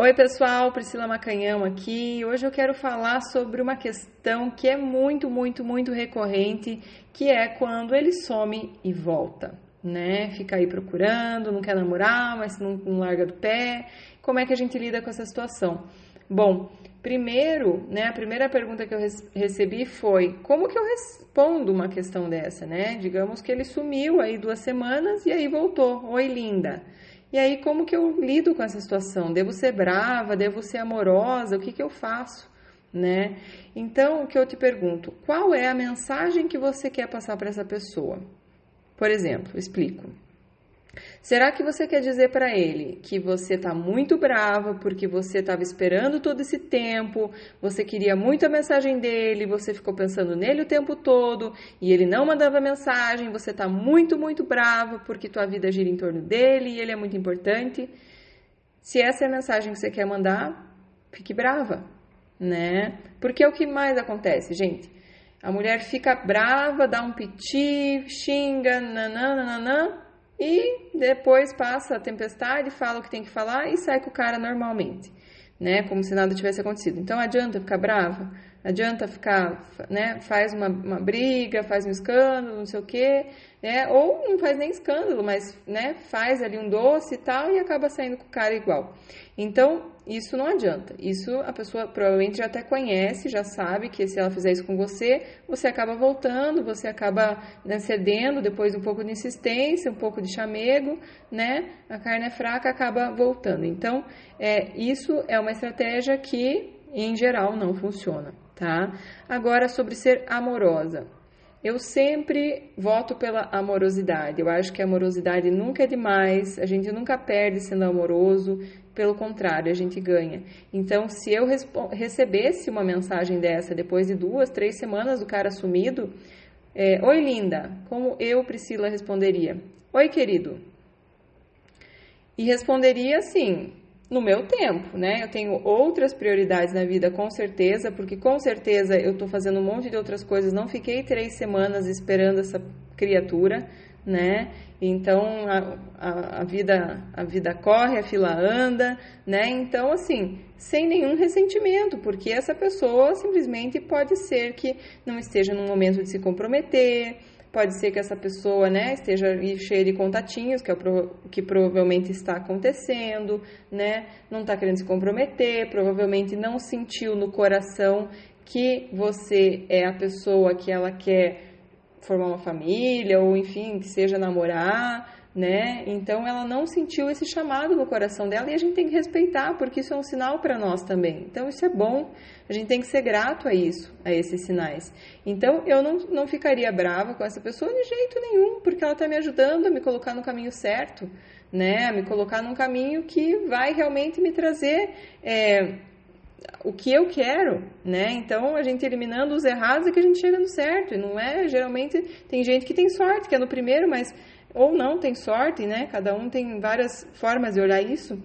Oi, pessoal, Priscila Macanhão aqui. Hoje eu quero falar sobre uma questão que é muito, muito, muito recorrente, que é quando ele some e volta, né? Fica aí procurando, não quer namorar, mas não, não larga do pé. Como é que a gente lida com essa situação? Bom, primeiro, né, a primeira pergunta que eu recebi foi como que eu respondo uma questão dessa, né? Digamos que ele sumiu aí duas semanas e aí voltou. Oi, linda. E aí, como que eu lido com essa situação? Devo ser brava? Devo ser amorosa? O que, que eu faço? Né? Então, o que eu te pergunto, qual é a mensagem que você quer passar para essa pessoa? Por exemplo, explico. Será que você quer dizer para ele que você está muito brava porque você estava esperando todo esse tempo, você queria muito a mensagem dele, você ficou pensando nele o tempo todo e ele não mandava mensagem, você está muito, muito brava porque tua vida gira em torno dele e ele é muito importante? Se essa é a mensagem que você quer mandar, fique brava, né? Porque é o que mais acontece, gente. A mulher fica brava, dá um piti, xinga, nananana, e depois passa a tempestade, fala o que tem que falar e sai com o cara normalmente, né? Como se nada tivesse acontecido. Então adianta ficar brava, adianta ficar, né? Faz uma, uma briga, faz um escândalo, não sei o quê, né? Ou não faz nem escândalo, mas, né? Faz ali um doce e tal e acaba saindo com o cara igual. Então isso não adianta. Isso a pessoa provavelmente já até conhece, já sabe que se ela fizer isso com você, você acaba voltando, você acaba né, cedendo depois um pouco de insistência, um pouco de chamego, né? A carne é fraca, acaba voltando. Então, é, isso é uma estratégia que, em geral, não funciona, tá? Agora, sobre ser amorosa. Eu sempre voto pela amorosidade. Eu acho que a amorosidade nunca é demais, a gente nunca perde sendo amoroso, pelo contrário, a gente ganha. Então, se eu recebesse uma mensagem dessa depois de duas, três semanas do cara sumido, é, Oi, linda, como eu, Priscila, responderia? Oi, querido. E responderia assim: no meu tempo, né? Eu tenho outras prioridades na vida, com certeza, porque com certeza eu estou fazendo um monte de outras coisas. Não fiquei três semanas esperando essa criatura, né? Então a, a, a, vida a vida corre, a fila anda, né? Então assim, sem nenhum ressentimento, porque essa pessoa simplesmente pode ser que não esteja no momento de se comprometer, Pode ser que essa pessoa né, esteja cheia de contatinhos, que é o que provavelmente está acontecendo, né? Não está querendo se comprometer, provavelmente não sentiu no coração que você é a pessoa que ela quer formar uma família, ou enfim, que seja namorar, né? Então ela não sentiu esse chamado no coração dela e a gente tem que respeitar, porque isso é um sinal para nós também. Então isso é bom, a gente tem que ser grato a isso, a esses sinais. Então eu não, não ficaria brava com essa pessoa de jeito nenhum, porque ela está me ajudando a me colocar no caminho certo, né? A me colocar num caminho que vai realmente me trazer. É, o que eu quero, né? Então a gente eliminando os errados é que a gente chega no certo. E não é geralmente tem gente que tem sorte, que é no primeiro, mas ou não tem sorte, né? Cada um tem várias formas de olhar isso.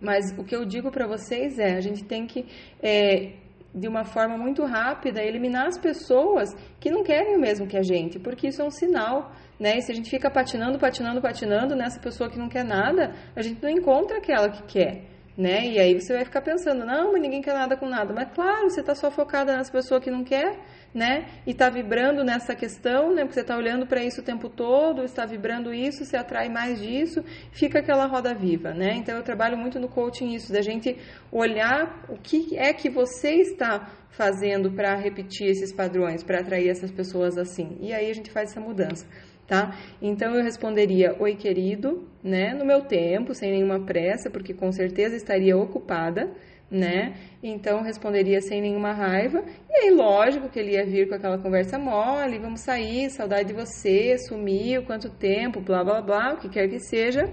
Mas o que eu digo para vocês é, a gente tem que é, de uma forma muito rápida eliminar as pessoas que não querem o mesmo que a gente, porque isso é um sinal, né? E se a gente fica patinando, patinando, patinando nessa pessoa que não quer nada, a gente não encontra aquela que quer né? E aí você vai ficar pensando, não, mas ninguém quer nada com nada. Mas claro, você está só focada nessa pessoa que não quer, né? E está vibrando nessa questão, né? Porque você está olhando para isso o tempo todo, está vibrando isso, se atrai mais disso, fica aquela roda viva, né? Então eu trabalho muito no coaching isso, da gente olhar o que é que você está fazendo para repetir esses padrões, para atrair essas pessoas assim. E aí a gente faz essa mudança tá? Então eu responderia oi querido, né? No meu tempo, sem nenhuma pressa, porque com certeza estaria ocupada, né? Então responderia sem nenhuma raiva. E aí, lógico que ele ia vir com aquela conversa mole, vamos sair, saudade de você, sumiu, quanto tempo, blá blá blá, o que quer que seja.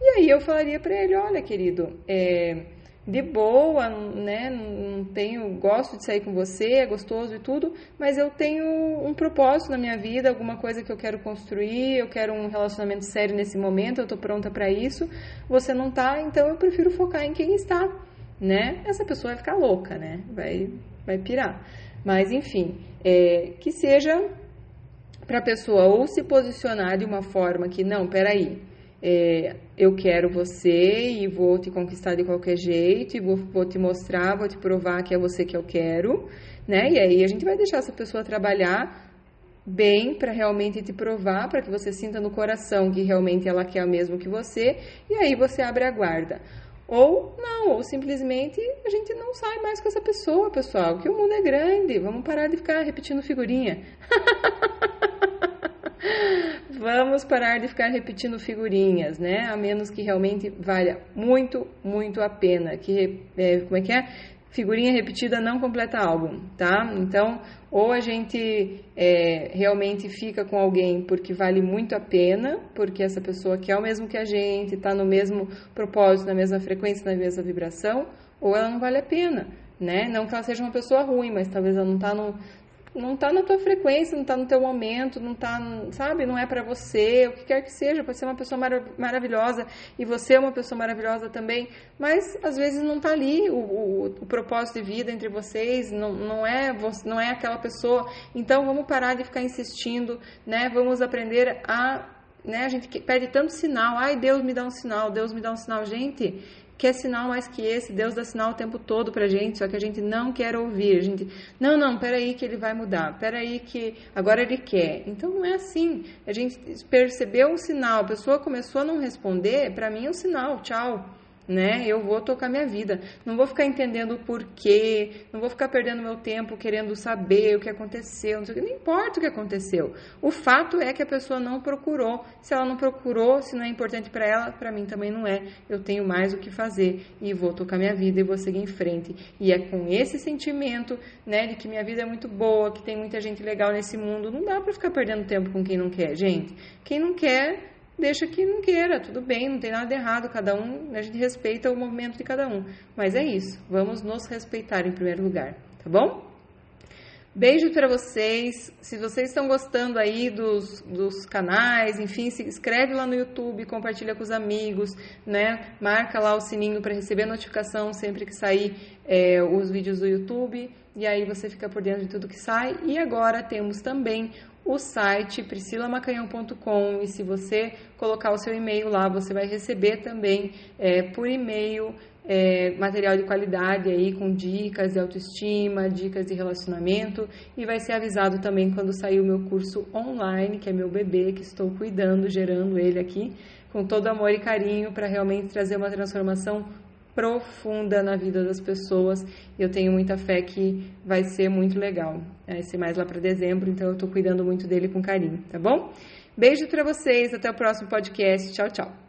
E aí eu falaria para ele, olha, querido, é, de boa, né? Não tenho, gosto de sair com você, é gostoso e tudo, mas eu tenho um propósito na minha vida, alguma coisa que eu quero construir, eu quero um relacionamento sério nesse momento, eu tô pronta para isso. Você não tá, então eu prefiro focar em quem está, né? Essa pessoa vai ficar louca, né? Vai, vai pirar. Mas enfim, é, que seja para a pessoa ou se posicionar de uma forma que não, peraí, é, eu quero você e vou te conquistar de qualquer jeito e vou, vou te mostrar, vou te provar que é você que eu quero, né? E aí a gente vai deixar essa pessoa trabalhar bem para realmente te provar, para que você sinta no coração que realmente ela quer o mesmo que você, e aí você abre a guarda. Ou não, ou simplesmente a gente não sai mais com essa pessoa, pessoal, que o mundo é grande, vamos parar de ficar repetindo figurinha. vamos parar de ficar repetindo figurinhas, né? A menos que realmente valha muito, muito a pena. Que, é, como é que é? Figurinha repetida não completa álbum, tá? Então, ou a gente é, realmente fica com alguém porque vale muito a pena, porque essa pessoa quer o mesmo que a gente, está no mesmo propósito, na mesma frequência, na mesma vibração, ou ela não vale a pena, né? Não que ela seja uma pessoa ruim, mas talvez ela não está no, não tá na tua frequência, não tá no teu momento, não tá, sabe, não é para você, o que quer que seja, pode ser uma pessoa marav maravilhosa e você é uma pessoa maravilhosa também, mas às vezes não tá ali o, o, o propósito de vida entre vocês, não, não é você, não é aquela pessoa. Então vamos parar de ficar insistindo, né? Vamos aprender a né? A gente pede tanto sinal. Ai, Deus me dá um sinal, Deus me dá um sinal. Gente, quer sinal mais que esse, Deus dá sinal o tempo todo pra gente, só que a gente não quer ouvir. A gente, não, não, peraí que ele vai mudar, peraí que agora ele quer. Então não é assim. A gente percebeu um sinal, a pessoa começou a não responder, para mim é um sinal, tchau né? Eu vou tocar minha vida. Não vou ficar entendendo o porquê, não vou ficar perdendo meu tempo querendo saber o que aconteceu, não, sei o que, não importa o que aconteceu. O fato é que a pessoa não procurou. Se ela não procurou, se não é importante para ela, para mim também não é. Eu tenho mais o que fazer e vou tocar minha vida e vou seguir em frente. E é com esse sentimento, né, de que minha vida é muito boa, que tem muita gente legal nesse mundo, não dá para ficar perdendo tempo com quem não quer, gente. Quem não quer deixa que não queira, tudo bem, não tem nada de errado, cada um, a gente respeita o movimento de cada um. Mas é isso, vamos nos respeitar em primeiro lugar, tá bom? Beijo para vocês. Se vocês estão gostando aí dos, dos canais, enfim, se inscreve lá no YouTube, compartilha com os amigos, né? Marca lá o sininho para receber notificação sempre que sair é, os vídeos do YouTube. E aí você fica por dentro de tudo que sai. E agora temos também o site priscilamacanhão.com e se você colocar o seu e-mail lá, você vai receber também é, por e-mail é, material de qualidade aí com dicas de autoestima, dicas de relacionamento e vai ser avisado também quando sair o meu curso online, que é meu bebê, que estou cuidando, gerando ele aqui com todo amor e carinho para realmente trazer uma transformação profunda na vida das pessoas. Eu tenho muita fé que vai ser muito legal. Vai ser mais lá para dezembro, então eu estou cuidando muito dele com carinho, tá bom? Beijo para vocês, até o próximo podcast. Tchau, tchau.